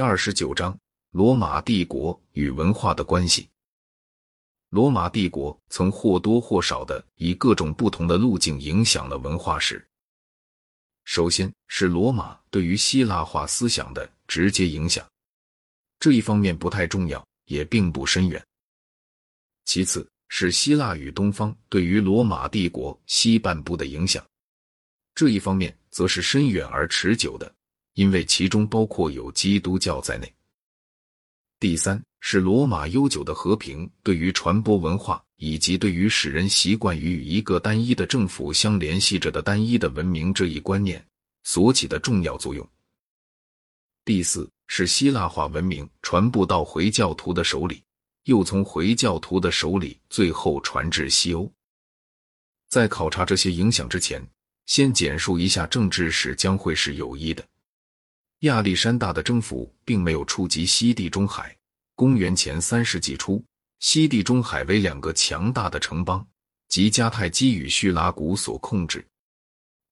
第二十九章：罗马帝国与文化的关系。罗马帝国曾或多或少的以各种不同的路径影响了文化史。首先是罗马对于希腊化思想的直接影响，这一方面不太重要，也并不深远。其次是希腊与东方对于罗马帝国西半部的影响，这一方面则是深远而持久的。因为其中包括有基督教在内。第三是罗马悠久的和平对于传播文化以及对于使人习惯于与一个单一的政府相联系着的单一的文明这一观念所起的重要作用。第四是希腊化文明传播到回教徒的手里，又从回教徒的手里最后传至西欧。在考察这些影响之前，先简述一下政治史将会是有益的。亚历山大的征服并没有触及西地中海。公元前三世纪初，西地中海为两个强大的城邦，即迦太基与叙拉古所控制。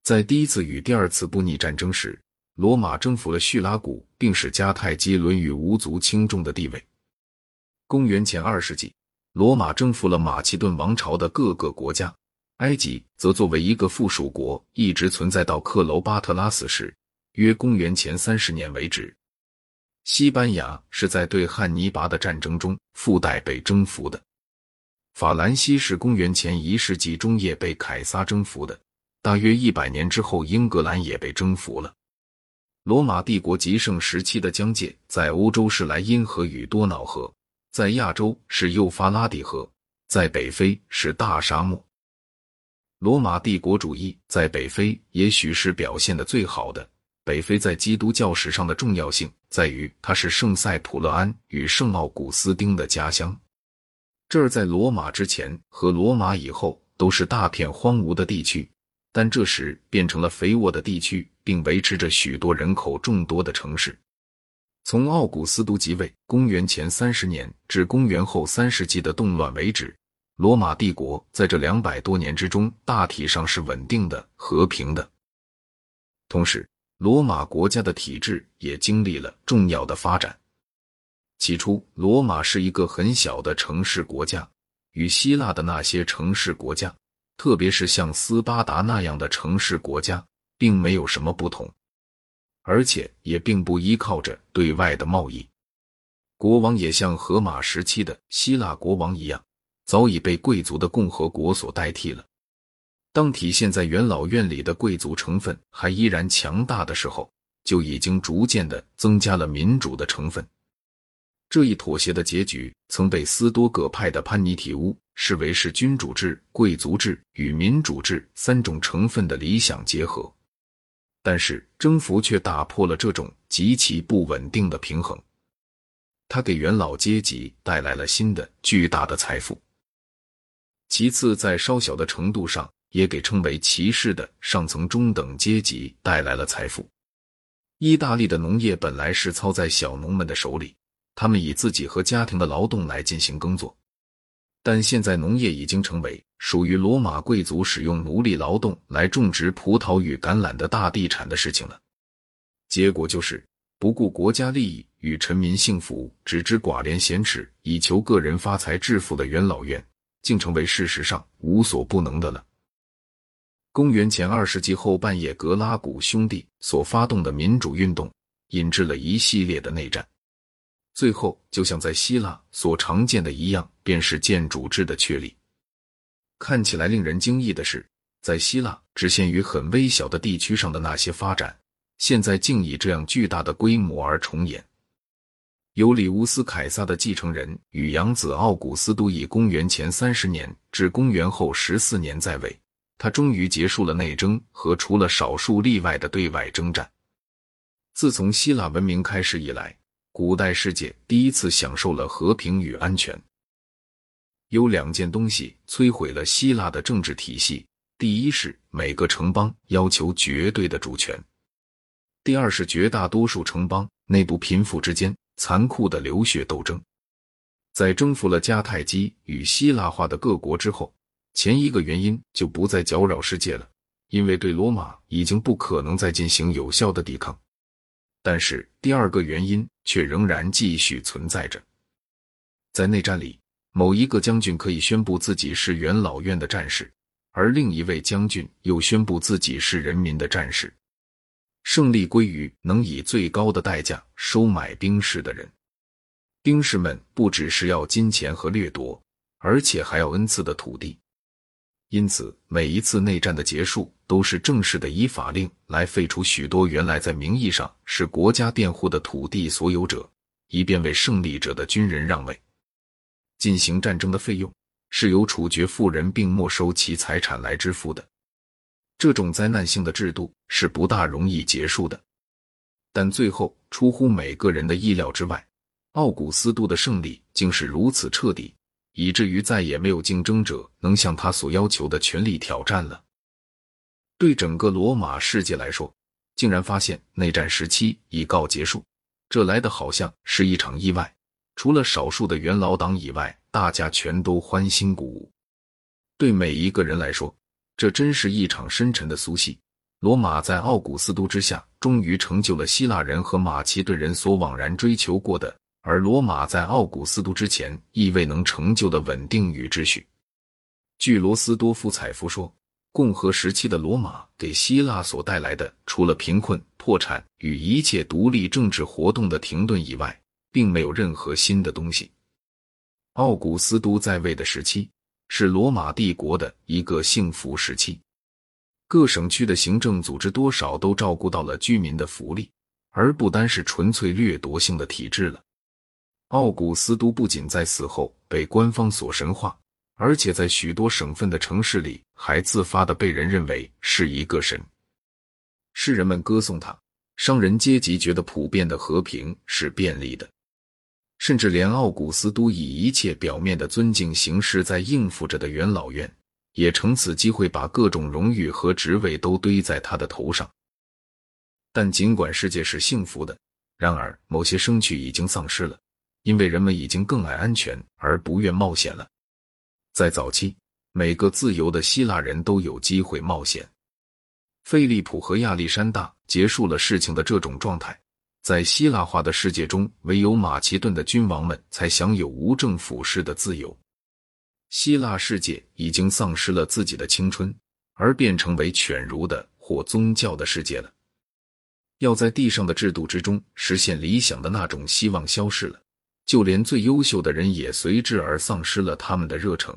在第一次与第二次布匿战争时，罗马征服了叙拉古，并使迦太基沦于无足轻重的地位。公元前二世纪，罗马征服了马其顿王朝的各个国家，埃及则作为一个附属国，一直存在到克罗巴特拉死时。约公元前三十年为止，西班牙是在对汉尼拔的战争中附带被征服的。法兰西是公元前一世纪中叶被凯撒征服的。大约一百年之后，英格兰也被征服了。罗马帝国极盛时期的疆界在欧洲是莱茵河与多瑙河，在亚洲是幼发拉底河，在北非是大沙漠。罗马帝国主义在北非也许是表现的最好的。北非在基督教史上的重要性在于，它是圣塞普勒安与圣奥古斯丁的家乡。这儿在罗马之前和罗马以后都是大片荒芜的地区，但这时变成了肥沃的地区，并维持着许多人口众多的城市。从奥古斯都即位（公元前三十年）至公元后三世纪的动乱为止，罗马帝国在这两百多年之中大体上是稳定的、和平的，同时。罗马国家的体制也经历了重要的发展。起初，罗马是一个很小的城市国家，与希腊的那些城市国家，特别是像斯巴达那样的城市国家，并没有什么不同，而且也并不依靠着对外的贸易。国王也像荷马时期的希腊国王一样，早已被贵族的共和国所代替了。当体现在元老院里的贵族成分还依然强大的时候，就已经逐渐的增加了民主的成分。这一妥协的结局曾被斯多葛派的潘尼提乌视为是君主制、贵族制与民主制三种成分的理想结合。但是征服却打破了这种极其不稳定的平衡，它给元老阶级带来了新的巨大的财富。其次，在稍小的程度上。也给称为骑士的上层中等阶级带来了财富。意大利的农业本来是操在小农们的手里，他们以自己和家庭的劳动来进行耕作。但现在农业已经成为属于罗马贵族使用奴隶劳动来种植葡萄与橄榄的大地产的事情了。结果就是不顾国家利益与臣民幸福，只知寡廉鲜耻，以求个人发财致富的元老院，竟成为事实上无所不能的了。公元前二世纪后半叶，格拉古兄弟所发动的民主运动，引致了一系列的内战。最后，就像在希腊所常见的一样，便是建主制的确立。看起来令人惊异的是，在希腊只限于很微小的地区上的那些发展，现在竟以这样巨大的规模而重演。尤里乌斯·凯撒的继承人与养子奥古斯都以公元前三十年至公元后十四年在位。他终于结束了内争和除了少数例外的对外征战。自从希腊文明开始以来，古代世界第一次享受了和平与安全。有两件东西摧毁了希腊的政治体系：第一是每个城邦要求绝对的主权；第二是绝大多数城邦内部贫富之间残酷的流血斗争。在征服了迦太基与希腊化的各国之后。前一个原因就不再搅扰世界了，因为对罗马已经不可能再进行有效的抵抗。但是第二个原因却仍然继续存在着。在内战里，某一个将军可以宣布自己是元老院的战士，而另一位将军又宣布自己是人民的战士。胜利归于能以最高的代价收买兵士的人。兵士们不只是要金钱和掠夺，而且还要恩赐的土地。因此，每一次内战的结束，都是正式的以法令来废除许多原来在名义上是国家佃户的土地所有者，以便为胜利者的军人让位。进行战争的费用是由处决富人并没收其财产来支付的。这种灾难性的制度是不大容易结束的，但最后出乎每个人的意料之外，奥古斯都的胜利竟是如此彻底。以至于再也没有竞争者能向他所要求的权力挑战了。对整个罗马世界来说，竟然发现内战时期已告结束，这来的好像是一场意外。除了少数的元老党以外，大家全都欢欣鼓舞。对每一个人来说，这真是一场深沉的苏戏。罗马在奥古斯都之下，终于成就了希腊人和马其顿人所枉然追求过的。而罗马在奥古斯都之前亦未能成就的稳定与秩序。据罗斯多夫采夫说，共和时期的罗马给希腊所带来的，除了贫困、破产与一切独立政治活动的停顿以外，并没有任何新的东西。奥古斯都在位的时期是罗马帝国的一个幸福时期，各省区的行政组织多少都照顾到了居民的福利，而不单是纯粹掠夺性的体制了。奥古斯都不仅在死后被官方所神化，而且在许多省份的城市里还自发的被人认为是一个神。世人们歌颂他，商人阶级觉得普遍的和平是便利的，甚至连奥古斯都以一切表面的尊敬形式在应付着的元老院，也乘此机会把各种荣誉和职位都堆在他的头上。但尽管世界是幸福的，然而某些生趣已经丧失了。因为人们已经更爱安全而不愿冒险了。在早期，每个自由的希腊人都有机会冒险。菲利普和亚历山大结束了事情的这种状态。在希腊化的世界中，唯有马其顿的君王们才享有无政府式的自由。希腊世界已经丧失了自己的青春，而变成为犬儒的或宗教的世界了。要在地上的制度之中实现理想的那种希望消失了。就连最优秀的人也随之而丧失了他们的热诚。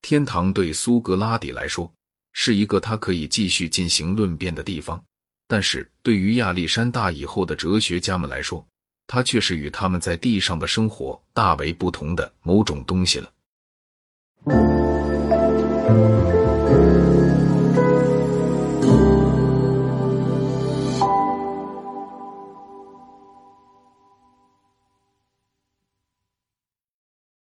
天堂对苏格拉底来说是一个他可以继续进行论辩的地方，但是对于亚历山大以后的哲学家们来说，他却是与他们在地上的生活大为不同的某种东西了。